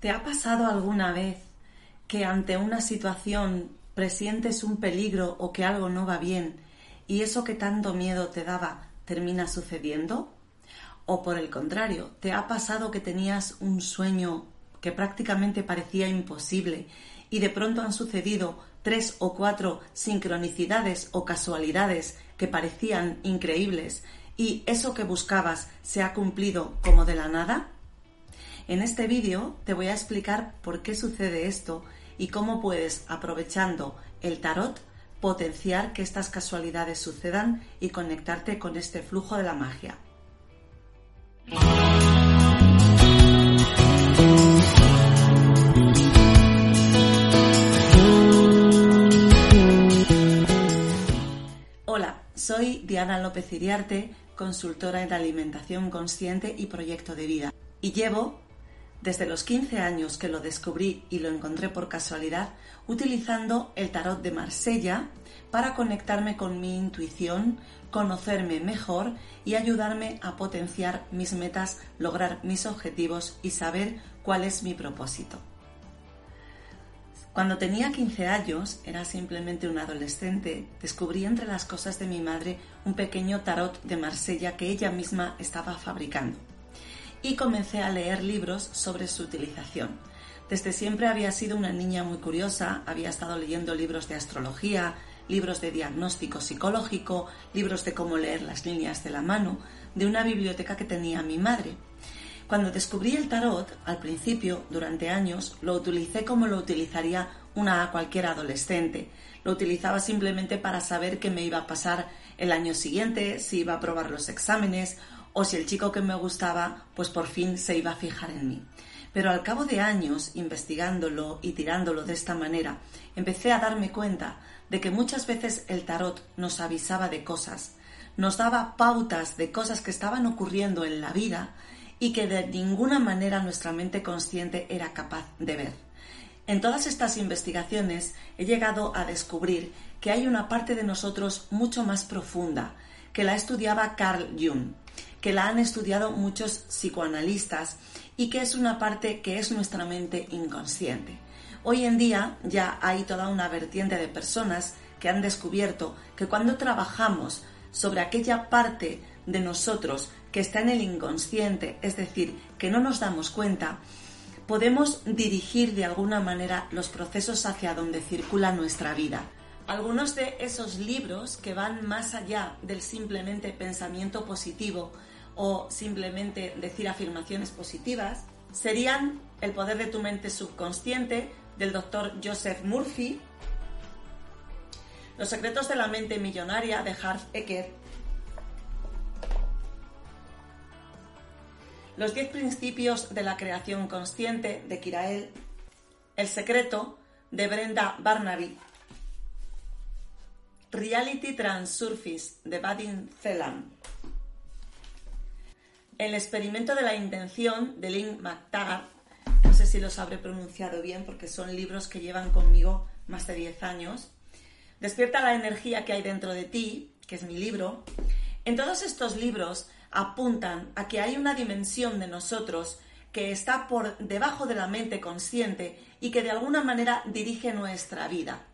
¿Te ha pasado alguna vez que ante una situación presientes un peligro o que algo no va bien y eso que tanto miedo te daba termina sucediendo? ¿O por el contrario, te ha pasado que tenías un sueño que prácticamente parecía imposible y de pronto han sucedido tres o cuatro sincronicidades o casualidades que parecían increíbles y eso que buscabas se ha cumplido como de la nada? En este vídeo te voy a explicar por qué sucede esto y cómo puedes, aprovechando el tarot, potenciar que estas casualidades sucedan y conectarte con este flujo de la magia. Hola, soy Diana López Iriarte, consultora en alimentación consciente y proyecto de vida, y llevo desde los 15 años que lo descubrí y lo encontré por casualidad, utilizando el tarot de Marsella para conectarme con mi intuición, conocerme mejor y ayudarme a potenciar mis metas, lograr mis objetivos y saber cuál es mi propósito. Cuando tenía 15 años, era simplemente un adolescente, descubrí entre las cosas de mi madre un pequeño tarot de Marsella que ella misma estaba fabricando y comencé a leer libros sobre su utilización. Desde siempre había sido una niña muy curiosa, había estado leyendo libros de astrología, libros de diagnóstico psicológico, libros de cómo leer las líneas de la mano, de una biblioteca que tenía mi madre. Cuando descubrí el tarot, al principio, durante años, lo utilicé como lo utilizaría una cualquier adolescente. Lo utilizaba simplemente para saber qué me iba a pasar el año siguiente, si iba a aprobar los exámenes o si el chico que me gustaba pues por fin se iba a fijar en mí. Pero al cabo de años investigándolo y tirándolo de esta manera, empecé a darme cuenta de que muchas veces el tarot nos avisaba de cosas, nos daba pautas de cosas que estaban ocurriendo en la vida y que de ninguna manera nuestra mente consciente era capaz de ver. En todas estas investigaciones he llegado a descubrir que hay una parte de nosotros mucho más profunda, que la estudiaba Carl Jung, que la han estudiado muchos psicoanalistas y que es una parte que es nuestra mente inconsciente. Hoy en día ya hay toda una vertiente de personas que han descubierto que cuando trabajamos sobre aquella parte de nosotros que está en el inconsciente, es decir, que no nos damos cuenta, podemos dirigir de alguna manera los procesos hacia donde circula nuestra vida. Algunos de esos libros que van más allá del simplemente pensamiento positivo o simplemente decir afirmaciones positivas serían El poder de tu mente subconsciente del doctor Joseph Murphy, Los secretos de la mente millonaria de Harv Eker, Los 10 principios de la creación consciente de Kirael, El secreto de Brenda Barnaby Reality Transurface de Vadim Zeland. El experimento de la intención de Lynn McTaggart. No sé si los habré pronunciado bien porque son libros que llevan conmigo más de 10 años. Despierta la energía que hay dentro de ti, que es mi libro. En todos estos libros apuntan a que hay una dimensión de nosotros que está por debajo de la mente consciente y que de alguna manera dirige nuestra vida.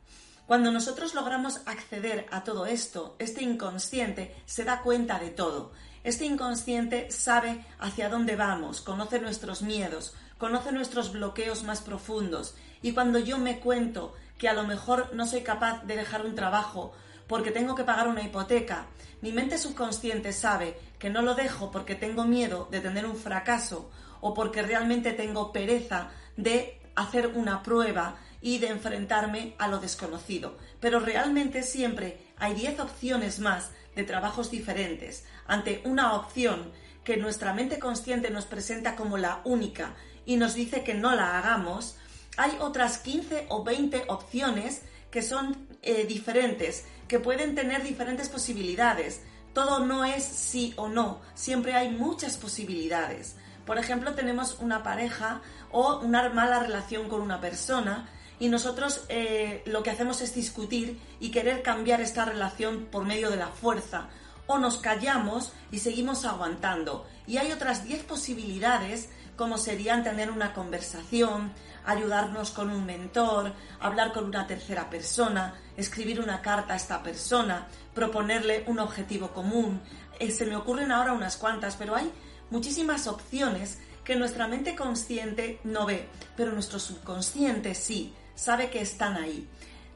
Cuando nosotros logramos acceder a todo esto, este inconsciente se da cuenta de todo. Este inconsciente sabe hacia dónde vamos, conoce nuestros miedos, conoce nuestros bloqueos más profundos. Y cuando yo me cuento que a lo mejor no soy capaz de dejar un trabajo porque tengo que pagar una hipoteca, mi mente subconsciente sabe que no lo dejo porque tengo miedo de tener un fracaso o porque realmente tengo pereza de hacer una prueba y de enfrentarme a lo desconocido. Pero realmente siempre hay 10 opciones más de trabajos diferentes ante una opción que nuestra mente consciente nos presenta como la única y nos dice que no la hagamos, hay otras 15 o 20 opciones que son eh, diferentes, que pueden tener diferentes posibilidades. Todo no es sí o no, siempre hay muchas posibilidades. Por ejemplo, tenemos una pareja o una mala relación con una persona y nosotros eh, lo que hacemos es discutir y querer cambiar esta relación por medio de la fuerza o nos callamos y seguimos aguantando. Y hay otras 10 posibilidades como serían tener una conversación, ayudarnos con un mentor, hablar con una tercera persona, escribir una carta a esta persona, proponerle un objetivo común. Eh, se me ocurren ahora unas cuantas, pero hay muchísimas opciones que nuestra mente consciente no ve, pero nuestro subconsciente sí, sabe que están ahí.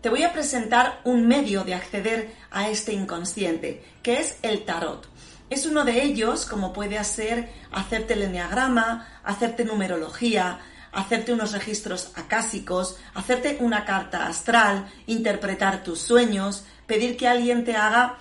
Te voy a presentar un medio de acceder a este inconsciente, que es el tarot. Es uno de ellos, como puede ser hacerte el enneagrama, hacerte numerología, hacerte unos registros acásicos, hacerte una carta astral, interpretar tus sueños, pedir que alguien te haga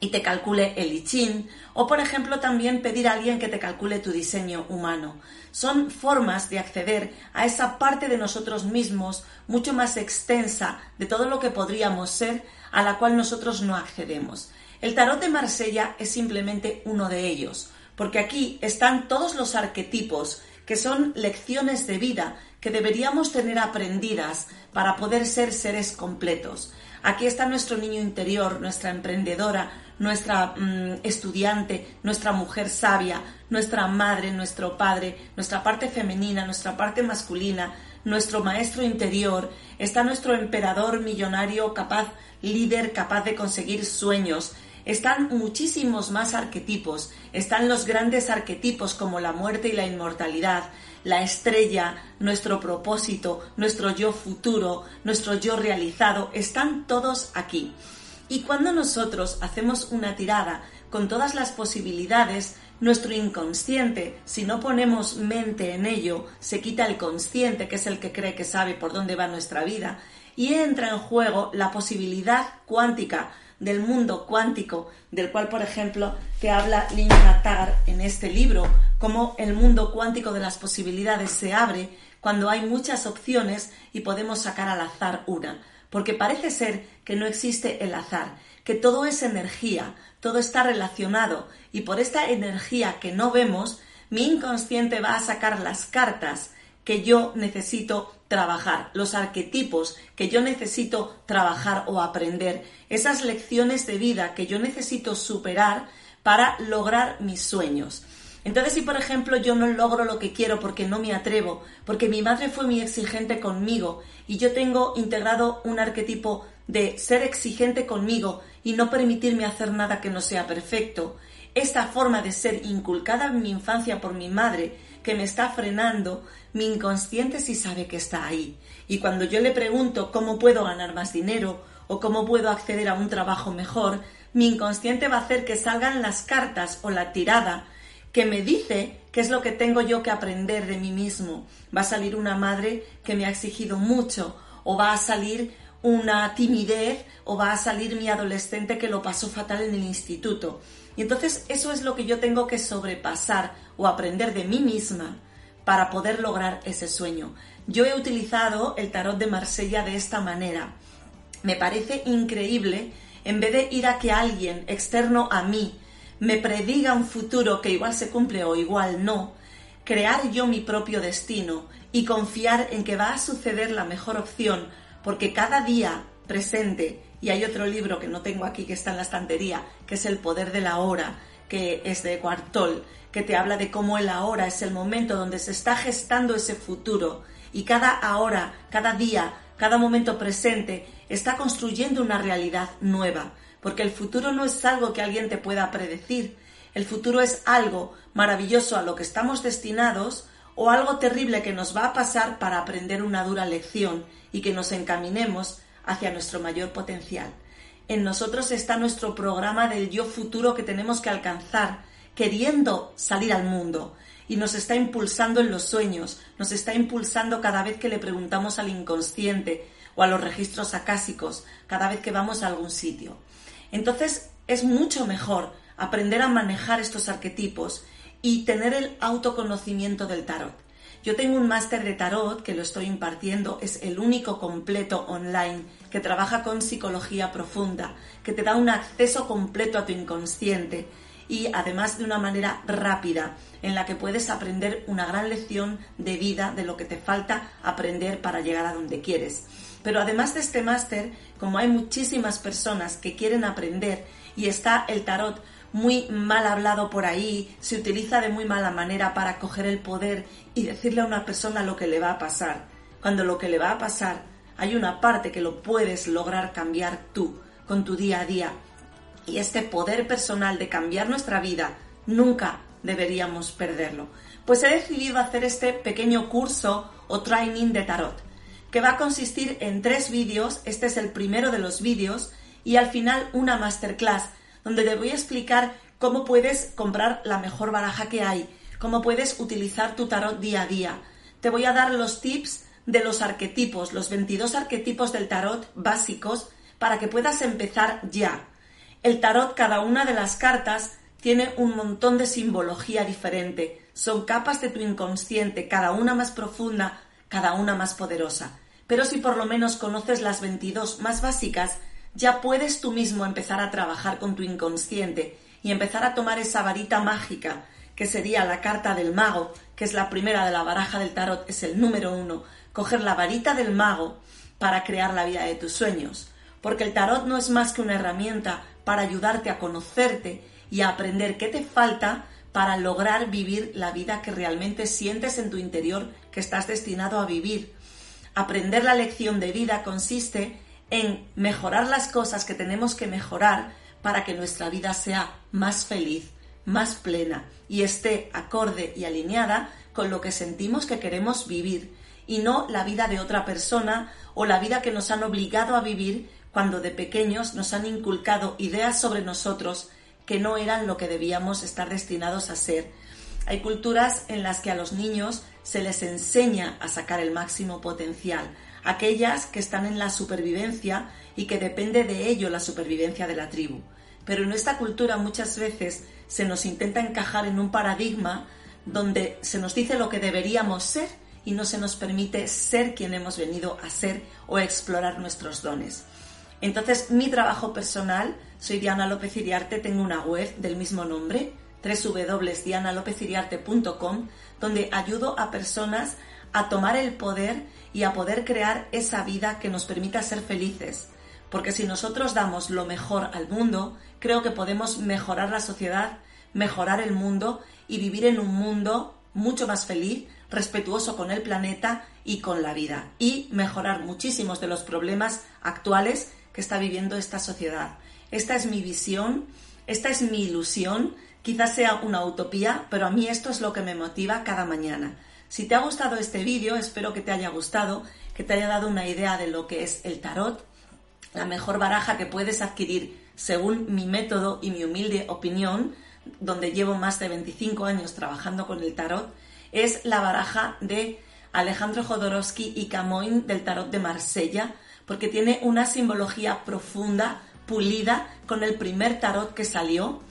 y te calcule el I o por ejemplo también pedir a alguien que te calcule tu diseño humano. Son formas de acceder a esa parte de nosotros mismos mucho más extensa de todo lo que podríamos ser a la cual nosotros no accedemos. El tarot de Marsella es simplemente uno de ellos, porque aquí están todos los arquetipos que son lecciones de vida que deberíamos tener aprendidas para poder ser seres completos. Aquí está nuestro niño interior, nuestra emprendedora, nuestra mm, estudiante, nuestra mujer sabia, nuestra madre, nuestro padre, nuestra parte femenina, nuestra parte masculina, nuestro maestro interior, está nuestro emperador millonario capaz, líder capaz de conseguir sueños, están muchísimos más arquetipos, están los grandes arquetipos como la muerte y la inmortalidad, la estrella, nuestro propósito, nuestro yo futuro, nuestro yo realizado, están todos aquí. Y cuando nosotros hacemos una tirada con todas las posibilidades, nuestro inconsciente, si no ponemos mente en ello, se quita el consciente, que es el que cree que sabe por dónde va nuestra vida, y entra en juego la posibilidad cuántica del mundo cuántico, del cual, por ejemplo, te habla Linda Tagar en este libro, cómo el mundo cuántico de las posibilidades se abre cuando hay muchas opciones y podemos sacar al azar una. Porque parece ser que no existe el azar, que todo es energía, todo está relacionado y por esta energía que no vemos, mi inconsciente va a sacar las cartas que yo necesito trabajar, los arquetipos que yo necesito trabajar o aprender, esas lecciones de vida que yo necesito superar para lograr mis sueños. Entonces, si por ejemplo yo no logro lo que quiero porque no me atrevo, porque mi madre fue muy exigente conmigo y yo tengo integrado un arquetipo de ser exigente conmigo y no permitirme hacer nada que no sea perfecto, esta forma de ser inculcada en mi infancia por mi madre que me está frenando, mi inconsciente sí sabe que está ahí. Y cuando yo le pregunto cómo puedo ganar más dinero o cómo puedo acceder a un trabajo mejor, mi inconsciente va a hacer que salgan las cartas o la tirada que me dice qué es lo que tengo yo que aprender de mí mismo. Va a salir una madre que me ha exigido mucho o va a salir una timidez o va a salir mi adolescente que lo pasó fatal en el instituto. Y entonces eso es lo que yo tengo que sobrepasar o aprender de mí misma para poder lograr ese sueño. Yo he utilizado el tarot de Marsella de esta manera. Me parece increíble, en vez de ir a que alguien externo a mí me prediga un futuro que igual se cumple o igual no, crear yo mi propio destino y confiar en que va a suceder la mejor opción, porque cada día presente, y hay otro libro que no tengo aquí que está en la estantería, que es El poder de la hora, que es de Guartol, que te habla de cómo el ahora es el momento donde se está gestando ese futuro. Y cada ahora, cada día, cada momento presente está construyendo una realidad nueva, porque el futuro no es algo que alguien te pueda predecir, el futuro es algo maravilloso a lo que estamos destinados o algo terrible que nos va a pasar para aprender una dura lección y que nos encaminemos hacia nuestro mayor potencial. En nosotros está nuestro programa del yo futuro que tenemos que alcanzar, queriendo salir al mundo y nos está impulsando en los sueños, nos está impulsando cada vez que le preguntamos al inconsciente o a los registros acásicos, cada vez que vamos a algún sitio. Entonces es mucho mejor aprender a manejar estos arquetipos y tener el autoconocimiento del tarot. Yo tengo un máster de tarot que lo estoy impartiendo, es el único completo online que trabaja con psicología profunda, que te da un acceso completo a tu inconsciente y además de una manera rápida en la que puedes aprender una gran lección de vida de lo que te falta aprender para llegar a donde quieres. Pero además de este máster, como hay muchísimas personas que quieren aprender y está el tarot muy mal hablado por ahí, se utiliza de muy mala manera para coger el poder y decirle a una persona lo que le va a pasar, cuando lo que le va a pasar hay una parte que lo puedes lograr cambiar tú con tu día a día. Y este poder personal de cambiar nuestra vida nunca deberíamos perderlo. Pues he decidido hacer este pequeño curso o training de tarot, que va a consistir en tres vídeos, este es el primero de los vídeos, y al final una masterclass, donde te voy a explicar cómo puedes comprar la mejor baraja que hay, cómo puedes utilizar tu tarot día a día. Te voy a dar los tips de los arquetipos, los 22 arquetipos del tarot básicos, para que puedas empezar ya. El tarot, cada una de las cartas, tiene un montón de simbología diferente. Son capas de tu inconsciente, cada una más profunda, cada una más poderosa. Pero si por lo menos conoces las 22 más básicas, ya puedes tú mismo empezar a trabajar con tu inconsciente y empezar a tomar esa varita mágica, que sería la carta del mago, que es la primera de la baraja del tarot, es el número uno, coger la varita del mago para crear la vida de tus sueños, porque el tarot no es más que una herramienta para ayudarte a conocerte y a aprender qué te falta para lograr vivir la vida que realmente sientes en tu interior que estás destinado a vivir. Aprender la lección de vida consiste en mejorar las cosas que tenemos que mejorar para que nuestra vida sea más feliz, más plena y esté acorde y alineada con lo que sentimos que queremos vivir y no la vida de otra persona o la vida que nos han obligado a vivir cuando de pequeños nos han inculcado ideas sobre nosotros que no eran lo que debíamos estar destinados a ser. Hay culturas en las que a los niños se les enseña a sacar el máximo potencial, aquellas que están en la supervivencia y que depende de ello la supervivencia de la tribu. Pero en esta cultura muchas veces se nos intenta encajar en un paradigma donde se nos dice lo que deberíamos ser y no se nos permite ser quien hemos venido a ser o explorar nuestros dones. Entonces, mi trabajo personal, soy Diana López Iriarte, tengo una web del mismo nombre, www.dianalopeziriarte.com, donde ayudo a personas a tomar el poder y a poder crear esa vida que nos permita ser felices. Porque si nosotros damos lo mejor al mundo, creo que podemos mejorar la sociedad, mejorar el mundo y vivir en un mundo mucho más feliz, respetuoso con el planeta y con la vida y mejorar muchísimos de los problemas actuales que está viviendo esta sociedad. Esta es mi visión, esta es mi ilusión, quizás sea una utopía, pero a mí esto es lo que me motiva cada mañana. Si te ha gustado este vídeo, espero que te haya gustado, que te haya dado una idea de lo que es el tarot, la mejor baraja que puedes adquirir según mi método y mi humilde opinión, donde llevo más de 25 años trabajando con el tarot, es la baraja de Alejandro Jodorowsky y Camoin del tarot de Marsella, porque tiene una simbología profunda, pulida, con el primer tarot que salió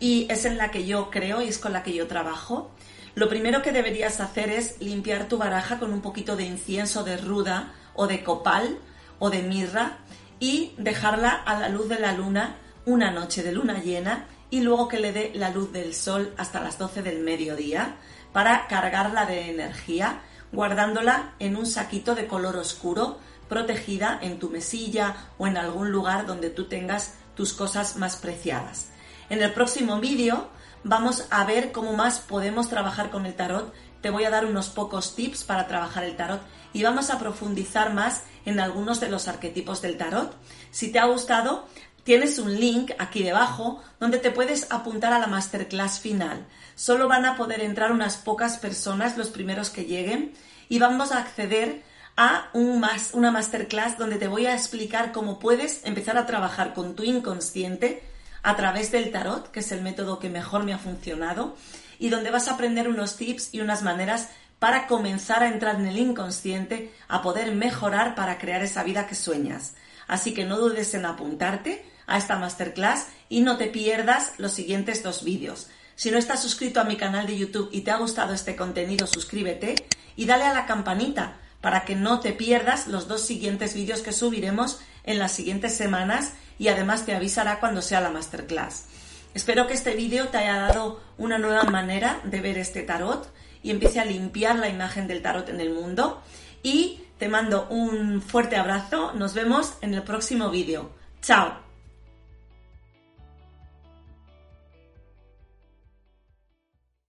y es en la que yo creo y es con la que yo trabajo. Lo primero que deberías hacer es limpiar tu baraja con un poquito de incienso de ruda o de copal o de mirra y dejarla a la luz de la luna una noche de luna llena y luego que le dé la luz del sol hasta las 12 del mediodía para cargarla de energía, guardándola en un saquito de color oscuro, protegida en tu mesilla o en algún lugar donde tú tengas tus cosas más preciadas. En el próximo vídeo vamos a ver cómo más podemos trabajar con el tarot. Te voy a dar unos pocos tips para trabajar el tarot y vamos a profundizar más en algunos de los arquetipos del tarot. Si te ha gustado, Tienes un link aquí debajo donde te puedes apuntar a la masterclass final. Solo van a poder entrar unas pocas personas, los primeros que lleguen, y vamos a acceder a un una masterclass donde te voy a explicar cómo puedes empezar a trabajar con tu inconsciente a través del tarot, que es el método que mejor me ha funcionado, y donde vas a aprender unos tips y unas maneras para comenzar a entrar en el inconsciente, a poder mejorar para crear esa vida que sueñas. Así que no dudes en apuntarte a esta masterclass y no te pierdas los siguientes dos vídeos. Si no estás suscrito a mi canal de YouTube y te ha gustado este contenido, suscríbete y dale a la campanita para que no te pierdas los dos siguientes vídeos que subiremos en las siguientes semanas y además te avisará cuando sea la masterclass. Espero que este vídeo te haya dado una nueva manera de ver este tarot y empiece a limpiar la imagen del tarot en el mundo. Y te mando un fuerte abrazo. Nos vemos en el próximo vídeo. Chao.